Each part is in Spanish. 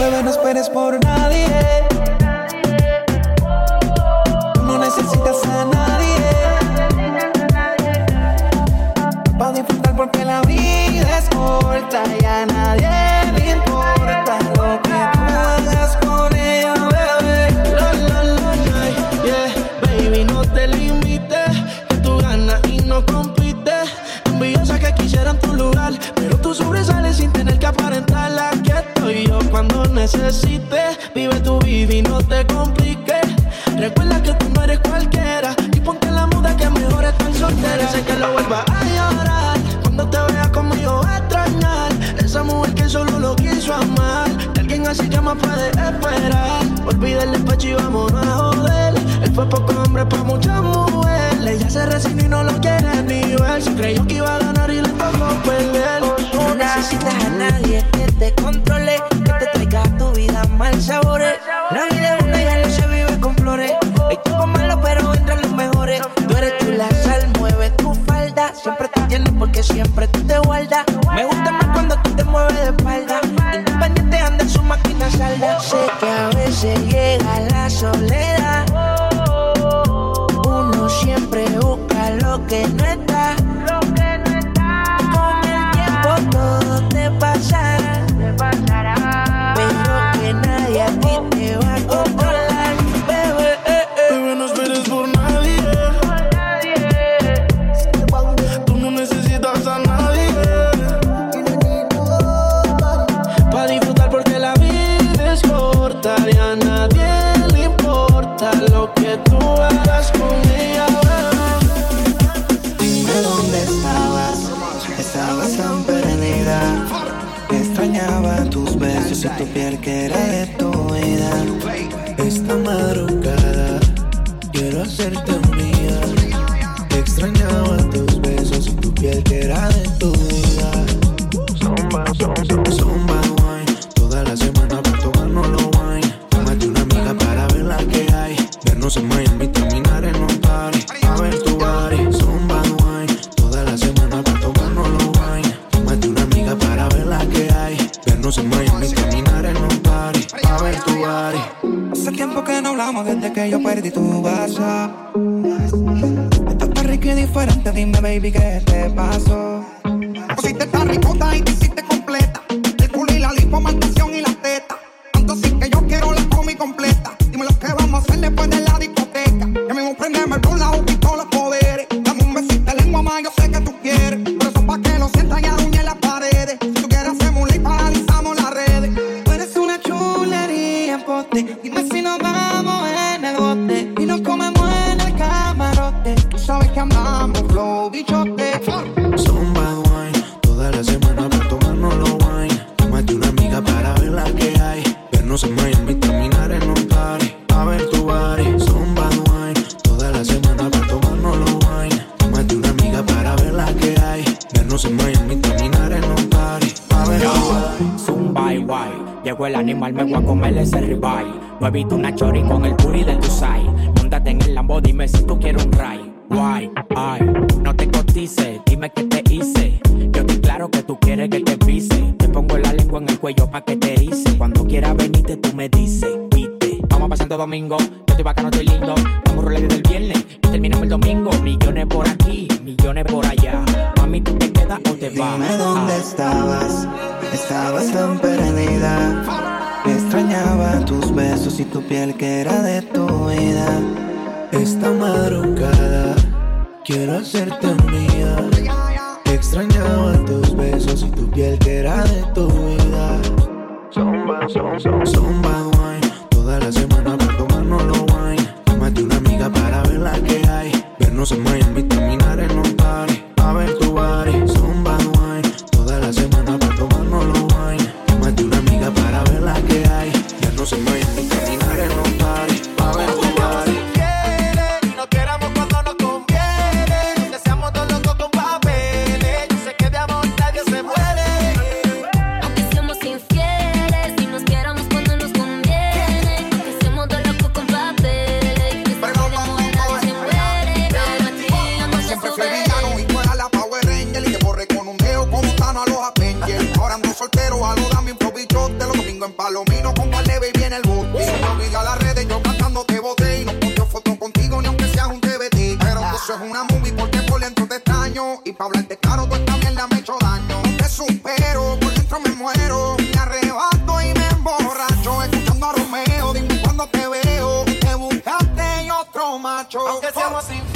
Bebé, no esperes por nadie. No necesitas a nadie. Para disfrutar porque la vida es corta y a nadie le importa necesites. Vive tu vida y no te compliques. Recuerda que tú no eres cualquiera y ponte la muda que mejor estar soltera. Sé que lo vuelva a llorar cuando te vea conmigo a extrañar. Esa mujer que solo lo quiso amar. De alguien así que más puede esperar. Olvida el despecho y vámonos a joder. Él fue poco hombre para muchas mujeres. Ella se resignó y no lo quiere ni ver. Se creyó que iba a ganar y le tocó perder. No necesitas a nadie que te controle, Siempre te tienes porque siempre tú te guardas. Me gusta más cuando tú te mueves de espalda. Independiente anda en su máquina salda. Sé que a veces llega la soledad. Uno siempre busca lo que no está. Y tu piel que era de tu vida. Esta madrugada quiero hacerte mía. Extrañaba tus besos y tu piel que era de tu vida. Terminar en un party. A ver tu body. Hace tiempo que no hablamos desde que yo perdí tu WhatsApp. Estás tan y diferente, dime baby qué te pasó. Pusiste tan ricota y te pote. Dime si nos vamos en el bote. Y nos comemos en el camarote. Tú sabes que andamos flow, bichote. No he visto una chori con el puri de tu side. Móntate en el Lambo, dime si tú quieres un ride. Guay, ay, no te cotices, dime qué te hice. Yo estoy claro que tú quieres que te pise. Te pongo la lengua en el cuello pa' que te hice. Cuando quieras venirte, tú me dices, viste. Vamos a pasar Santo Domingo, yo estoy bacano, estoy lindo. Vamos a rolar desde el viernes y terminamos el domingo. Millones por aquí, millones por allá. Mami, tú te quedas o te vas. Dime dónde estabas, estabas tan perdida. Extrañaba tus besos y tu piel que era de tu vida. Esta madrugada quiero hacerte mía. Extrañaba tus besos y tu piel que era de tu vida. Zomba, zomba, zomba wine. Toda la semana para tomarnos los wine. Tómate una amiga para ver la que hay. Vernos en Miami Es una movie porque por dentro te extraño. Y pa' hablarte caro, tú esta mierda me hecho daño. No te supero, por dentro me muero. Me arrebato y me emborracho. Escuchando a Romeo, dime cuando te veo. Te buscaste y otro macho. Aunque seamos sin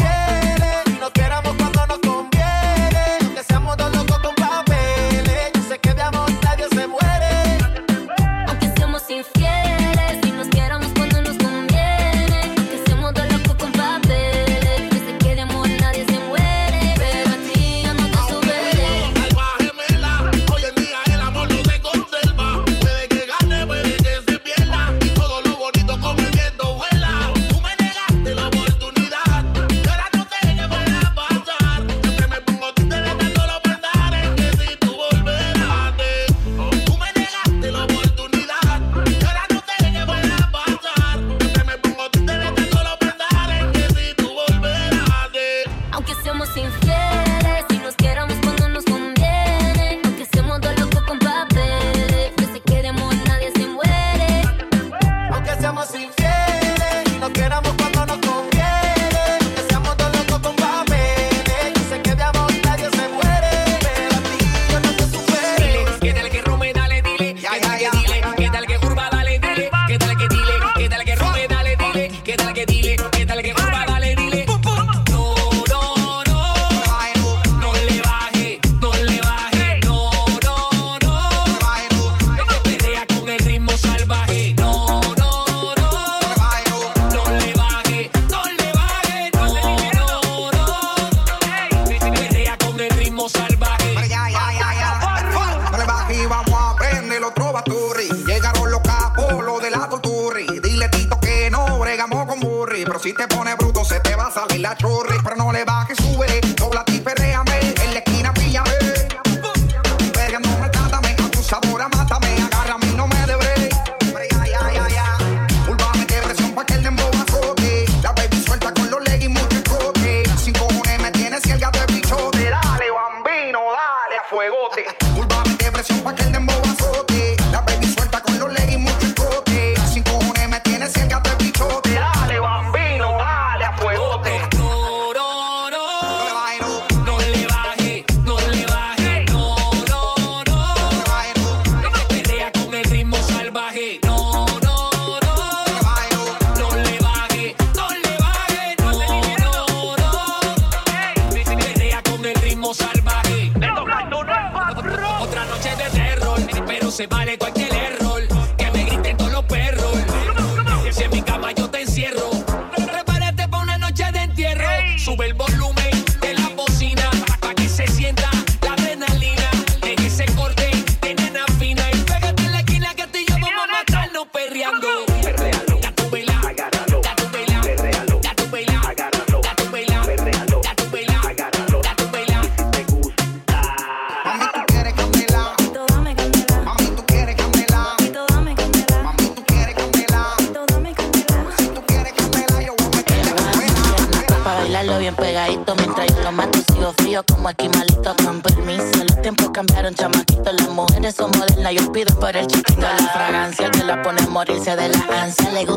se vale cualquier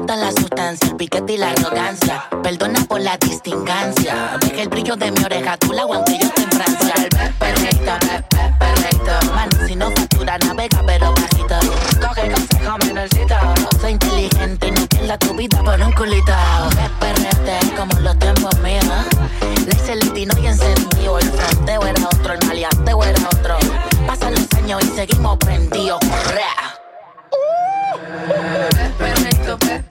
la sustancia, el piquete y la arrogancia. Perdona por la distingancia. Deja el brillo de mi oreja, tú la aunque yo te en Francia. El perfecto, perfecto. Man, si no factura, navega, pero bajito. Coge consejo menorcito. Soy inteligente y no pierda tu vida por un culito. Perrete como los tiempos míos. Le el latino y encendido. El fronteo era otro, el maleanteo era otro. Pasan los años y seguimos prendidos. Correa. Perfecto, perfecto.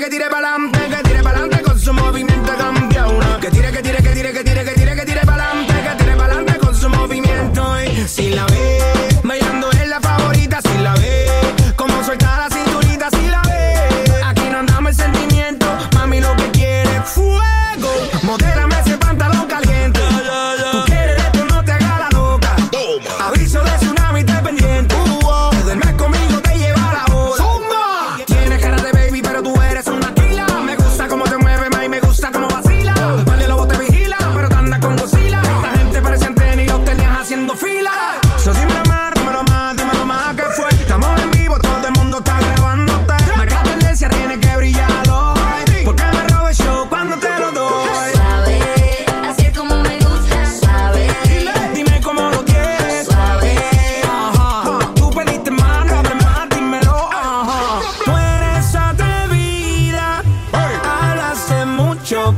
que tiré para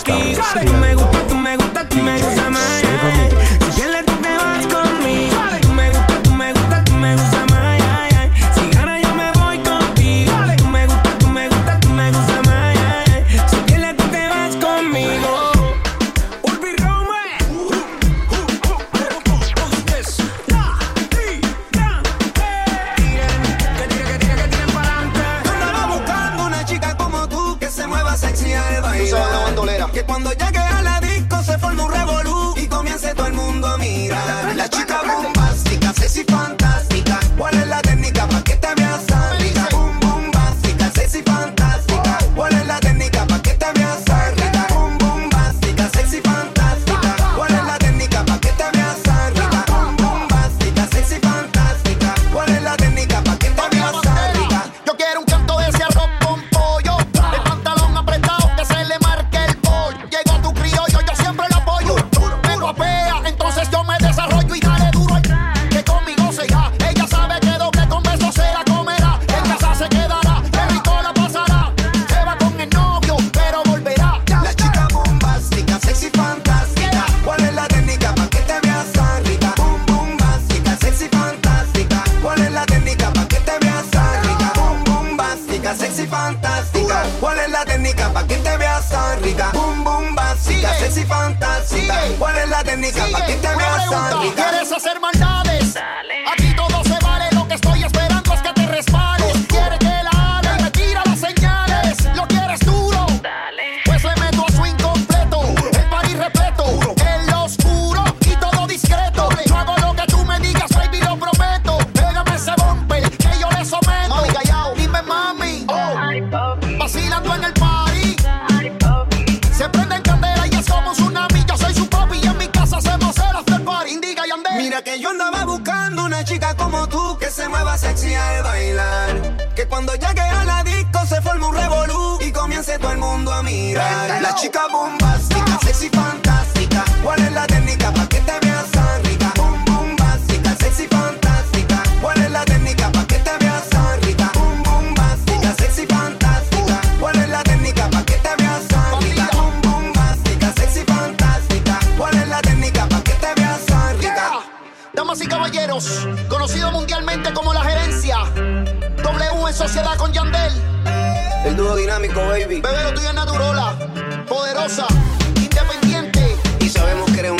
Esta mezcla. ser hermano. andaba buscando una chica como tú que se mueva sexy al bailar. Que cuando llegue a la disco se forme un revolú y comience todo el mundo a mirar. La chica bombástica, sexy fantástica conocido mundialmente como la gerencia. W en sociedad con Yandel. El dúo dinámico, baby. Bebé, lo tuyo es naturola. Poderosa. Independiente. Y sabemos que eres una